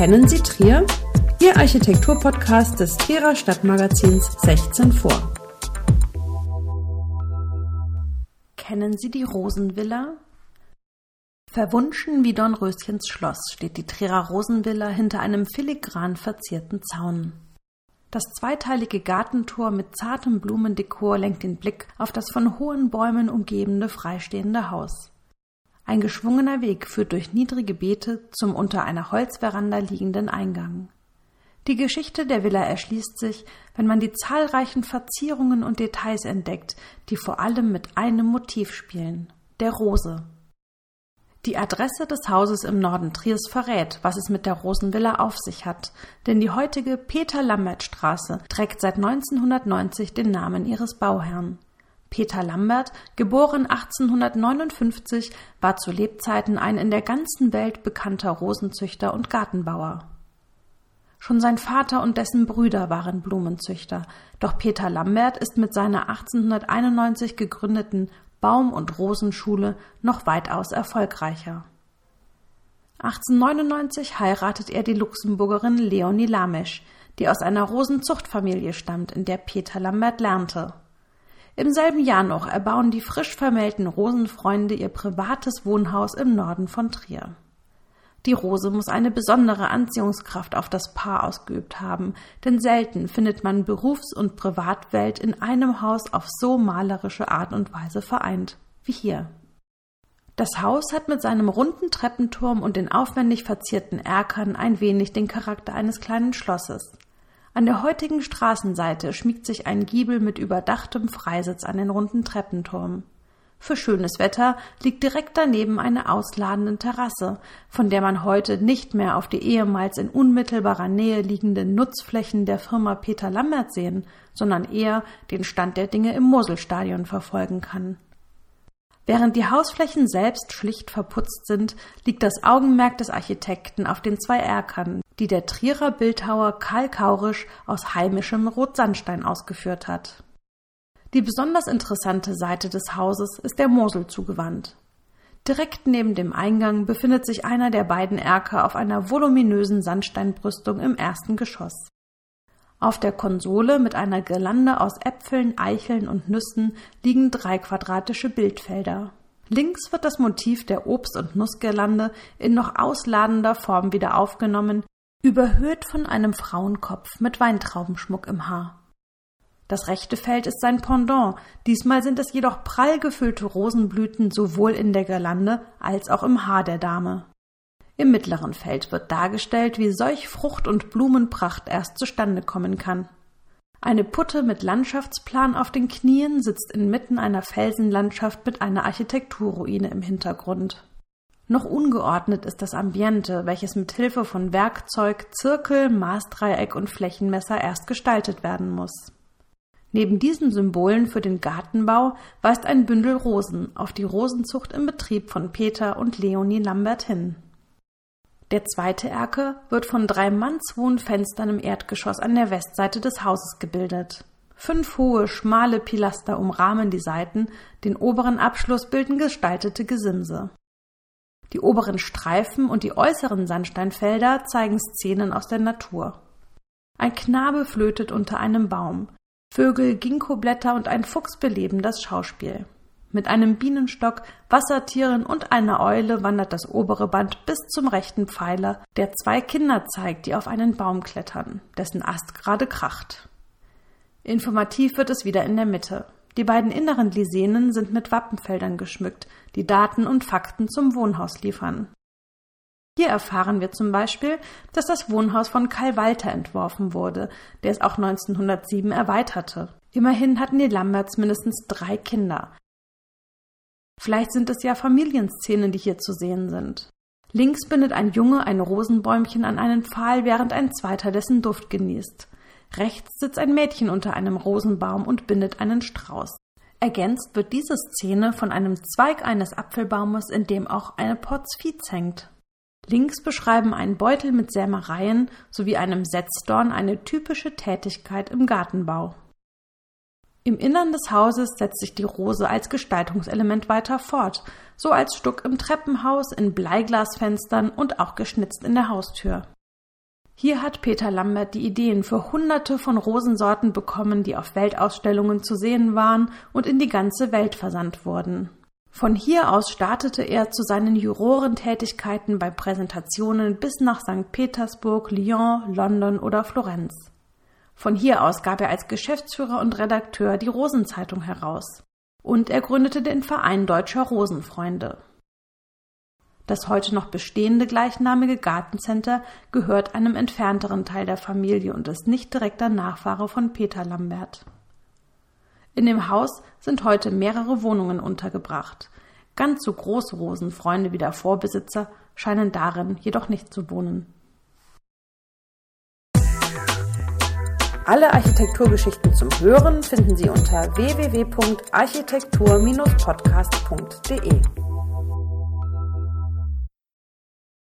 Kennen Sie Trier? Ihr Architekturpodcast des Trierer Stadtmagazins 16 vor. Kennen Sie die Rosenvilla? Verwunschen wie Dornröschens Schloss steht die Trierer Rosenvilla hinter einem filigran verzierten Zaun. Das zweiteilige Gartentor mit zartem Blumendekor lenkt den Blick auf das von hohen Bäumen umgebene freistehende Haus. Ein geschwungener Weg führt durch niedrige Beete zum unter einer Holzveranda liegenden Eingang. Die Geschichte der Villa erschließt sich, wenn man die zahlreichen Verzierungen und Details entdeckt, die vor allem mit einem Motiv spielen, der Rose. Die Adresse des Hauses im Norden Triers verrät, was es mit der Rosenvilla auf sich hat, denn die heutige Peter-Lambert-Straße trägt seit 1990 den Namen ihres Bauherrn. Peter Lambert, geboren 1859, war zu Lebzeiten ein in der ganzen Welt bekannter Rosenzüchter und Gartenbauer. Schon sein Vater und dessen Brüder waren Blumenzüchter, doch Peter Lambert ist mit seiner 1891 gegründeten Baum- und Rosenschule noch weitaus erfolgreicher. 1899 heiratet er die Luxemburgerin Leonie Lamesch, die aus einer Rosenzuchtfamilie stammt, in der Peter Lambert lernte. Im selben Jahr noch erbauen die frisch vermählten Rosenfreunde ihr privates Wohnhaus im Norden von Trier. Die Rose muss eine besondere Anziehungskraft auf das Paar ausgeübt haben, denn selten findet man Berufs- und Privatwelt in einem Haus auf so malerische Art und Weise vereint, wie hier. Das Haus hat mit seinem runden Treppenturm und den aufwendig verzierten Erkern ein wenig den Charakter eines kleinen Schlosses. An der heutigen Straßenseite schmiegt sich ein Giebel mit überdachtem Freisitz an den runden Treppenturm. Für schönes Wetter liegt direkt daneben eine ausladende Terrasse, von der man heute nicht mehr auf die ehemals in unmittelbarer Nähe liegenden Nutzflächen der Firma Peter Lambert sehen, sondern eher den Stand der Dinge im Moselstadion verfolgen kann. Während die Hausflächen selbst schlicht verputzt sind, liegt das Augenmerk des Architekten auf den zwei Erkern, die der Trierer Bildhauer Karl Kaurisch aus heimischem Rotsandstein ausgeführt hat. Die besonders interessante Seite des Hauses ist der Mosel zugewandt. Direkt neben dem Eingang befindet sich einer der beiden Erker auf einer voluminösen Sandsteinbrüstung im ersten Geschoss. Auf der Konsole mit einer Girlande aus Äpfeln, Eicheln und Nüssen liegen drei quadratische Bildfelder. Links wird das Motiv der Obst- und Nussgirlande in noch ausladender Form wieder aufgenommen, überhöht von einem Frauenkopf mit Weintraubenschmuck im Haar. Das rechte Feld ist sein Pendant, diesmal sind es jedoch prall gefüllte Rosenblüten sowohl in der Girlande als auch im Haar der Dame. Im mittleren Feld wird dargestellt, wie solch Frucht und Blumenpracht erst zustande kommen kann. Eine Putte mit Landschaftsplan auf den Knien sitzt inmitten einer Felsenlandschaft mit einer Architekturruine im Hintergrund. Noch ungeordnet ist das Ambiente, welches mit Hilfe von Werkzeug, Zirkel, Maßdreieck und Flächenmesser erst gestaltet werden muss. Neben diesen Symbolen für den Gartenbau weist ein Bündel Rosen auf die Rosenzucht im Betrieb von Peter und Leonie Lambert hin. Der zweite Erker wird von drei mannshohen Fenstern im Erdgeschoss an der Westseite des Hauses gebildet. Fünf hohe, schmale Pilaster umrahmen die Seiten, den oberen Abschluss bilden gestaltete Gesimse. Die oberen Streifen und die äußeren Sandsteinfelder zeigen Szenen aus der Natur. Ein Knabe flötet unter einem Baum. Vögel, Ginkgoblätter und ein Fuchs beleben das Schauspiel. Mit einem Bienenstock, Wassertieren und einer Eule wandert das obere Band bis zum rechten Pfeiler, der zwei Kinder zeigt, die auf einen Baum klettern, dessen Ast gerade kracht. Informativ wird es wieder in der Mitte. Die beiden inneren Lisenen sind mit Wappenfeldern geschmückt, die Daten und Fakten zum Wohnhaus liefern. Hier erfahren wir zum Beispiel, dass das Wohnhaus von Karl Walter entworfen wurde, der es auch 1907 erweiterte. Immerhin hatten die Lamberts mindestens drei Kinder. Vielleicht sind es ja Familienszenen, die hier zu sehen sind. Links bindet ein Junge ein Rosenbäumchen an einen Pfahl, während ein zweiter dessen Duft genießt. Rechts sitzt ein Mädchen unter einem Rosenbaum und bindet einen Strauß. Ergänzt wird diese Szene von einem Zweig eines Apfelbaumes, in dem auch eine Porzfiz hängt. Links beschreiben ein Beutel mit Sämereien sowie einem Setzdorn eine typische Tätigkeit im Gartenbau. Im Innern des Hauses setzt sich die Rose als Gestaltungselement weiter fort, so als Stuck im Treppenhaus, in Bleiglasfenstern und auch geschnitzt in der Haustür. Hier hat Peter Lambert die Ideen für hunderte von Rosensorten bekommen, die auf Weltausstellungen zu sehen waren und in die ganze Welt versandt wurden. Von hier aus startete er zu seinen Jurorentätigkeiten bei Präsentationen bis nach St. Petersburg, Lyon, London oder Florenz. Von hier aus gab er als Geschäftsführer und Redakteur die Rosenzeitung heraus. Und er gründete den Verein Deutscher Rosenfreunde. Das heute noch bestehende gleichnamige Gartencenter gehört einem entfernteren Teil der Familie und ist nicht direkter Nachfahre von Peter Lambert. In dem Haus sind heute mehrere Wohnungen untergebracht. Ganz so große Rosenfreunde wie der Vorbesitzer scheinen darin jedoch nicht zu wohnen. Alle Architekturgeschichten zum Hören finden Sie unter www.architektur-podcast.de.